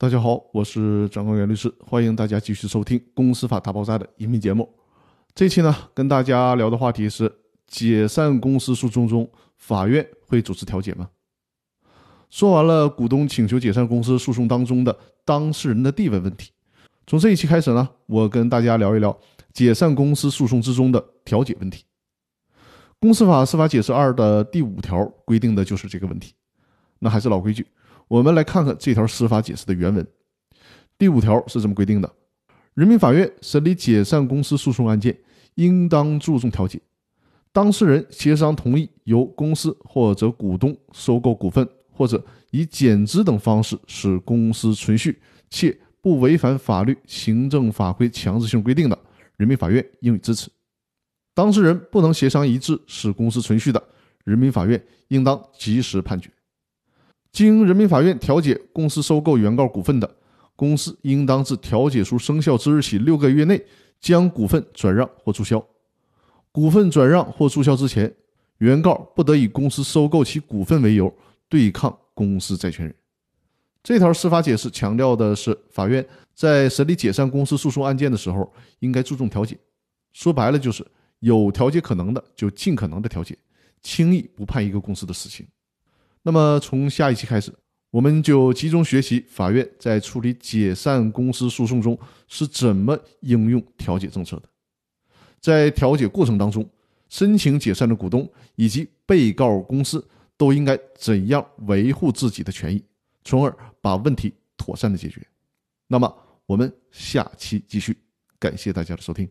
大家好，我是张光元律师，欢迎大家继续收听《公司法大爆炸》的音频节目。这期呢，跟大家聊的话题是：解散公司诉讼中，法院会主持调解吗？说完了股东请求解散公司诉讼当中的当事人的地位问题，从这一期开始呢，我跟大家聊一聊解散公司诉讼之中的调解问题。公司法司法解释二的第五条规定的就是这个问题。那还是老规矩。我们来看看这条司法解释的原文。第五条是这么规定的：人民法院审理解散公司诉讼案件，应当注重调解。当事人协商同意由公司或者股东收购股份，或者以减资等方式使公司存续，且不违反法律、行政法规强制性规定的，人民法院应予支持。当事人不能协商一致使公司存续的，人民法院应当及时判决。经人民法院调解公司收购原告股份的，公司应当自调解书生效之日起六个月内将股份转让或注销。股份转让或注销之前，原告不得以公司收购其股份为由对抗公司债权人。这条司法解释强调的是，法院在审理解散公司诉讼案件的时候，应该注重调解。说白了，就是有调解可能的，就尽可能的调解，轻易不判一个公司的死刑。那么，从下一期开始，我们就集中学习法院在处理解散公司诉讼中是怎么应用调解政策的。在调解过程当中，申请解散的股东以及被告公司都应该怎样维护自己的权益，从而把问题妥善的解决。那么，我们下期继续，感谢大家的收听。